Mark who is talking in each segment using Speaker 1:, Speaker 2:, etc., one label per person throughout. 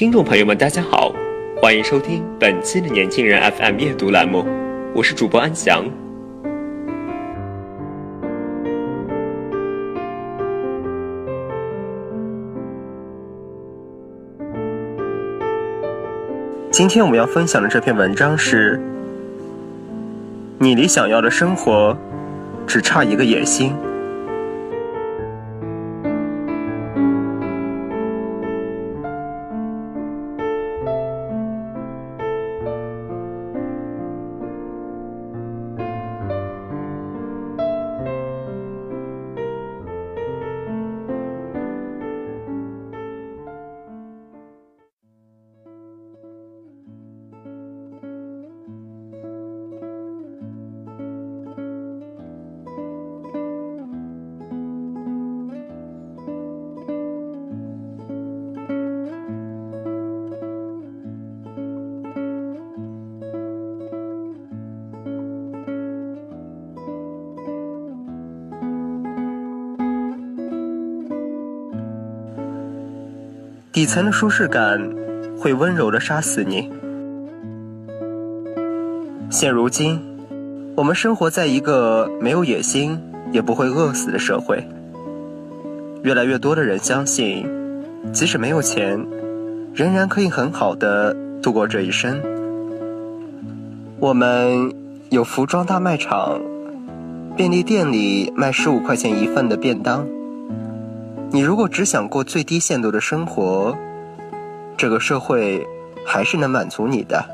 Speaker 1: 听众朋友们，大家好，欢迎收听本期的《年轻人 FM》阅读栏目，我是主播安翔。今天我们要分享的这篇文章是：你离想要的生活只差一个野心。底层的舒适感会温柔的杀死你。现如今，我们生活在一个没有野心也不会饿死的社会。越来越多的人相信，即使没有钱，仍然可以很好的度过这一生。我们有服装大卖场，便利店里卖十五块钱一份的便当。你如果只想过最低限度的生活，这个社会还是能满足你的。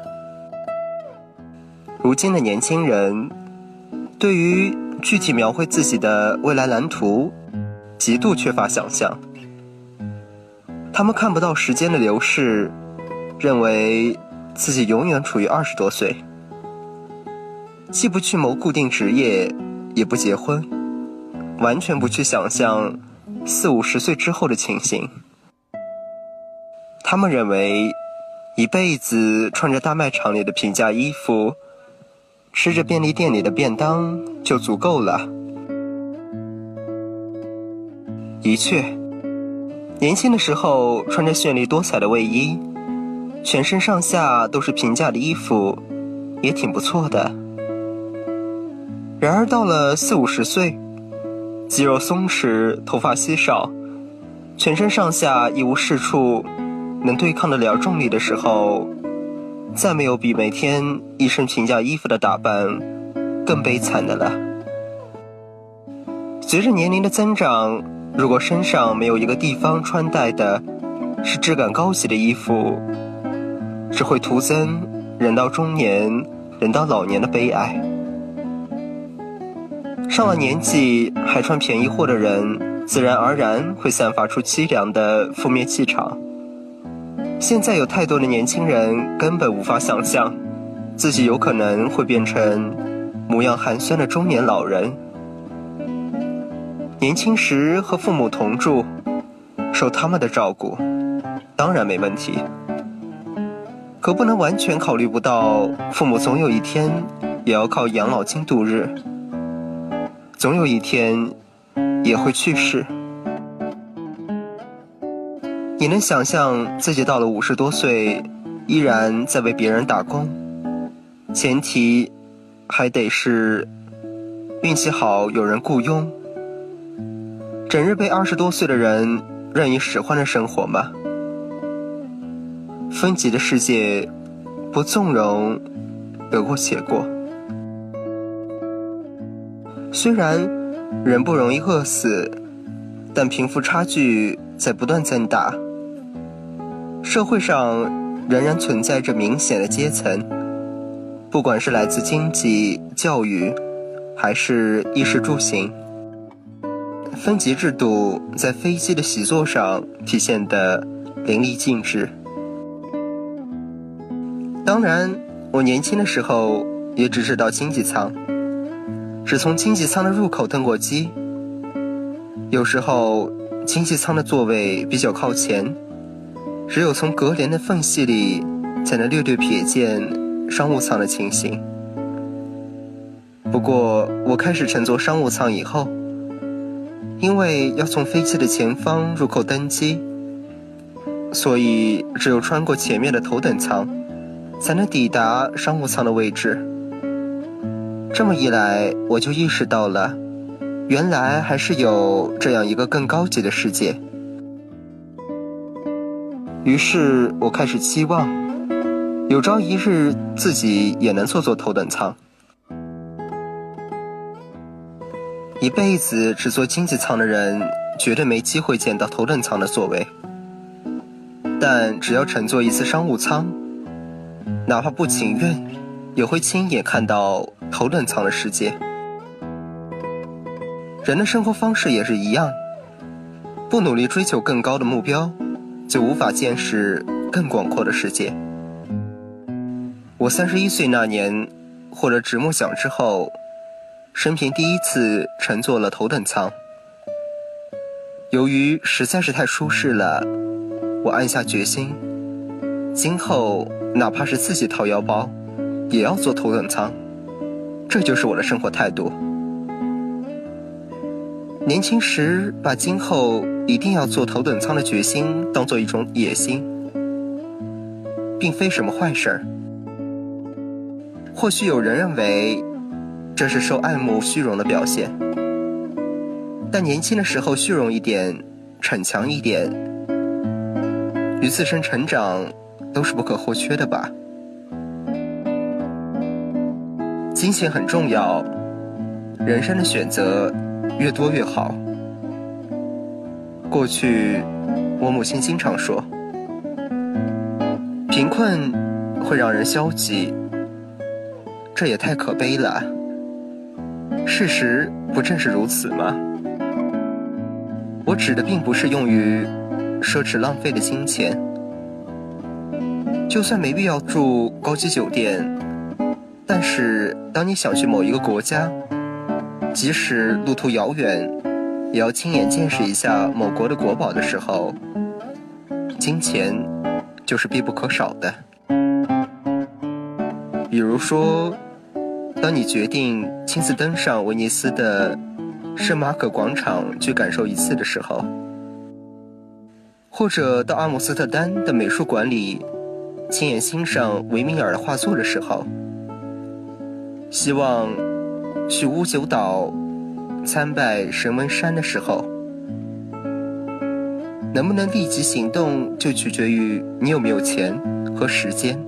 Speaker 1: 如今的年轻人，对于具体描绘自己的未来蓝图，极度缺乏想象。他们看不到时间的流逝，认为自己永远处于二十多岁，既不去谋固定职业，也不结婚，完全不去想象。四五十岁之后的情形，他们认为一辈子穿着大卖场里的平价衣服，吃着便利店里的便当就足够了。的确，年轻的时候穿着绚丽多彩的卫衣，全身上下都是平价的衣服，也挺不错的。然而到了四五十岁，肌肉松弛，头发稀少，全身上下一无是处能对抗得了重力的时候，再没有比每天一身平价衣服的打扮更悲惨的了。随着年龄的增长，如果身上没有一个地方穿戴的是质感高级的衣服，只会徒增人到中年、人到老年的悲哀。上了年纪还穿便宜货的人，自然而然会散发出凄凉的负面气场。现在有太多的年轻人根本无法想象，自己有可能会变成模样寒酸的中年老人。年轻时和父母同住，受他们的照顾，当然没问题。可不能完全考虑不到，父母总有一天也要靠养老金度日。总有一天也会去世。你能想象自己到了五十多岁，依然在为别人打工？前提还得是运气好，有人雇佣。整日被二十多岁的人任意使唤的生活吗？分级的世界，不纵容，得过且过。虽然人不容易饿死，但贫富差距在不断增大，社会上仍然存在着明显的阶层，不管是来自经济、教育，还是衣食住行。分级制度在飞机的习作上体现的淋漓尽致。当然，我年轻的时候也只知道经济舱，只从经济舱的入口登过机。有时候，经济舱的座位比较靠前，只有从隔帘的缝隙里才能略略瞥见商务舱的情形。不过，我开始乘坐商务舱以后。因为要从飞机的前方入口登机，所以只有穿过前面的头等舱，才能抵达商务舱的位置。这么一来，我就意识到了，原来还是有这样一个更高级的世界。于是我开始期望，有朝一日自己也能坐坐头等舱。一辈子只坐经济舱的人，绝对没机会见到头等舱的座位。但只要乘坐一次商务舱，哪怕不情愿，也会亲眼看到头等舱的世界。人的生活方式也是一样，不努力追求更高的目标，就无法见识更广阔的世界。我三十一岁那年，获得直木奖之后。生平第一次乘坐了头等舱，由于实在是太舒适了，我暗下决心，今后哪怕是自己掏腰包，也要坐头等舱。这就是我的生活态度。年轻时把今后一定要坐头等舱的决心当做一种野心，并非什么坏事儿。或许有人认为。这是受爱慕虚荣的表现，但年轻的时候虚荣一点，逞强一点，与自身成长都是不可或缺的吧。金钱很重要，人生的选择越多越好。过去，我母亲经常说，贫困会让人消极，这也太可悲了。事实不正是如此吗？我指的并不是用于奢侈浪费的金钱，就算没必要住高级酒店，但是当你想去某一个国家，即使路途遥远，也要亲眼见识一下某国的国宝的时候，金钱就是必不可少的。比如说。当你决定亲自登上威尼斯的圣马可广场去感受一次的时候，或者到阿姆斯特丹的美术馆里亲眼欣赏维米尔的画作的时候，希望去乌九岛参拜神文山的时候，能不能立即行动，就取决于你有没有钱和时间，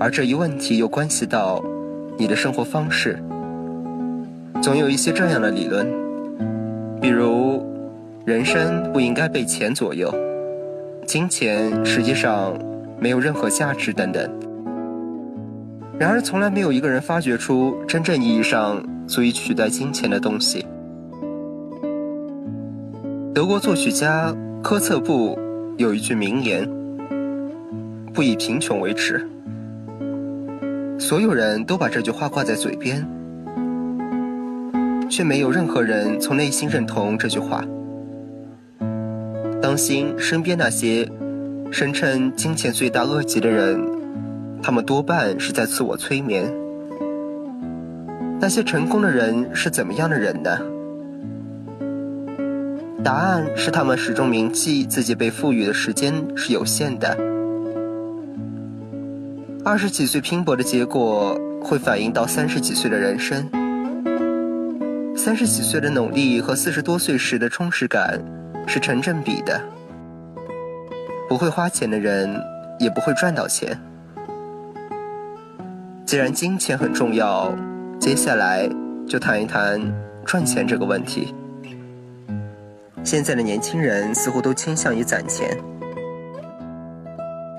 Speaker 1: 而这一问题又关系到。你的生活方式，总有一些这样的理论，比如人生不应该被钱左右，金钱实际上没有任何价值等等。然而，从来没有一个人发掘出真正意义上足以取代金钱的东西。德国作曲家科策布有一句名言：“不以贫穷为耻。”所有人都把这句话挂在嘴边，却没有任何人从内心认同这句话。当心身边那些声称金钱罪大恶极的人，他们多半是在自我催眠。那些成功的人是怎么样的人呢？答案是他们始终铭记自己被赋予的时间是有限的。二十几岁拼搏的结果，会反映到三十几岁的人生。三十几岁的努力和四十多岁时的充实感是成正比的。不会花钱的人，也不会赚到钱。既然金钱很重要，接下来就谈一谈赚钱这个问题。现在的年轻人似乎都倾向于攒钱，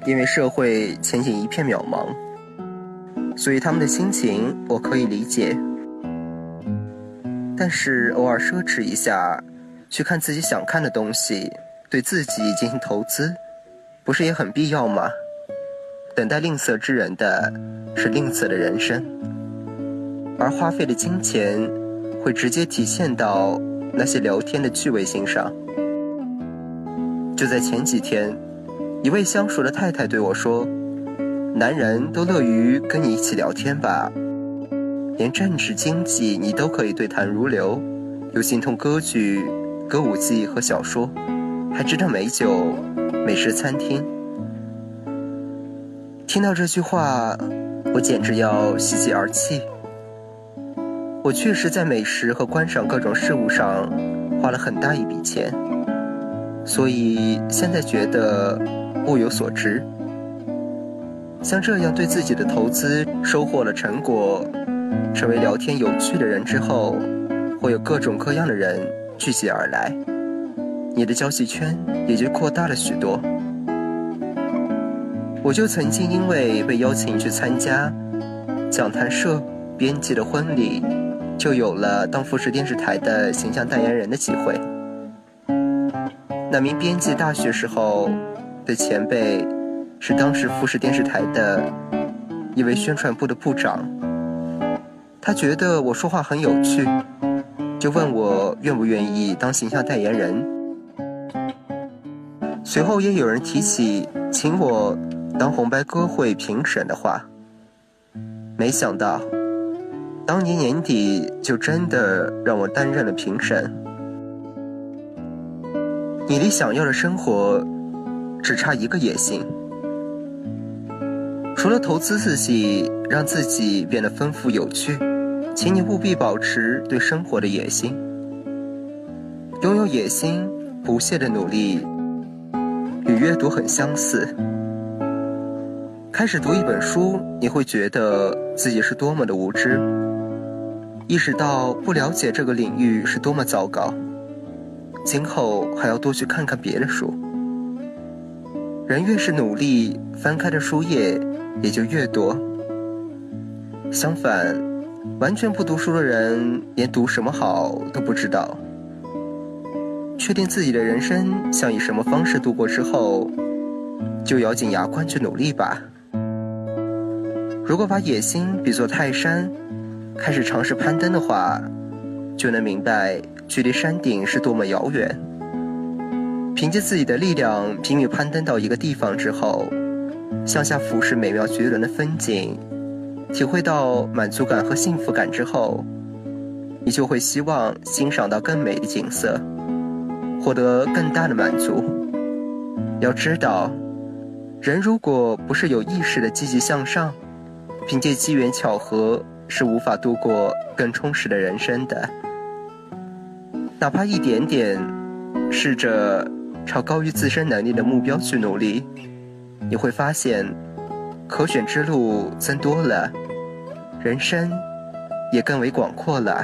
Speaker 1: 因为社会前景一片渺茫，所以他们的心情我可以理解。但是偶尔奢侈一下，去看自己想看的东西，对自己进行投资，不是也很必要吗？等待吝啬之人的是吝啬的人生，而花费的金钱会直接体现到。那些聊天的趣味性上，就在前几天，一位相熟的太太对我说：“男人都乐于跟你一起聊天吧，连政治经济你都可以对谈如流，又精通歌剧、歌舞伎和小说，还知道美酒、美食餐厅。”听到这句话，我简直要喜极而泣。我确实在美食和观赏各种事物上花了很大一笔钱，所以现在觉得物有所值。像这样对自己的投资收获了成果，成为聊天有趣的人之后，会有各种各样的人聚集而来，你的交际圈也就扩大了许多。我就曾经因为被邀请去参加讲谈社编辑的婚礼。就有了当富士电视台的形象代言人的机会。那名编辑大学时候的前辈，是当时富士电视台的一位宣传部的部长。他觉得我说话很有趣，就问我愿不愿意当形象代言人。随后也有人提起请我当红白歌会评审的话，没想到。当年年底，就真的让我担任了评审。你离想要的生活，只差一个野心。除了投资自己，让自己变得丰富有趣，请你务必保持对生活的野心。拥有野心，不懈的努力，与阅读很相似。开始读一本书，你会觉得自己是多么的无知。意识到不了解这个领域是多么糟糕，今后还要多去看看别的书。人越是努力，翻开的书页也就越多。相反，完全不读书的人，连读什么好都不知道。确定自己的人生想以什么方式度过之后，就咬紧牙关去努力吧。如果把野心比作泰山。开始尝试攀登的话，就能明白距离山顶是多么遥远。凭借自己的力量拼命攀登到一个地方之后，向下俯视美妙绝伦的风景，体会到满足感和幸福感之后，你就会希望欣赏到更美的景色，获得更大的满足。要知道，人如果不是有意识的积极向上，凭借机缘巧合。是无法度过更充实的人生的，哪怕一点点，试着朝高于自身能力的目标去努力，你会发现，可选之路增多了，人生也更为广阔了。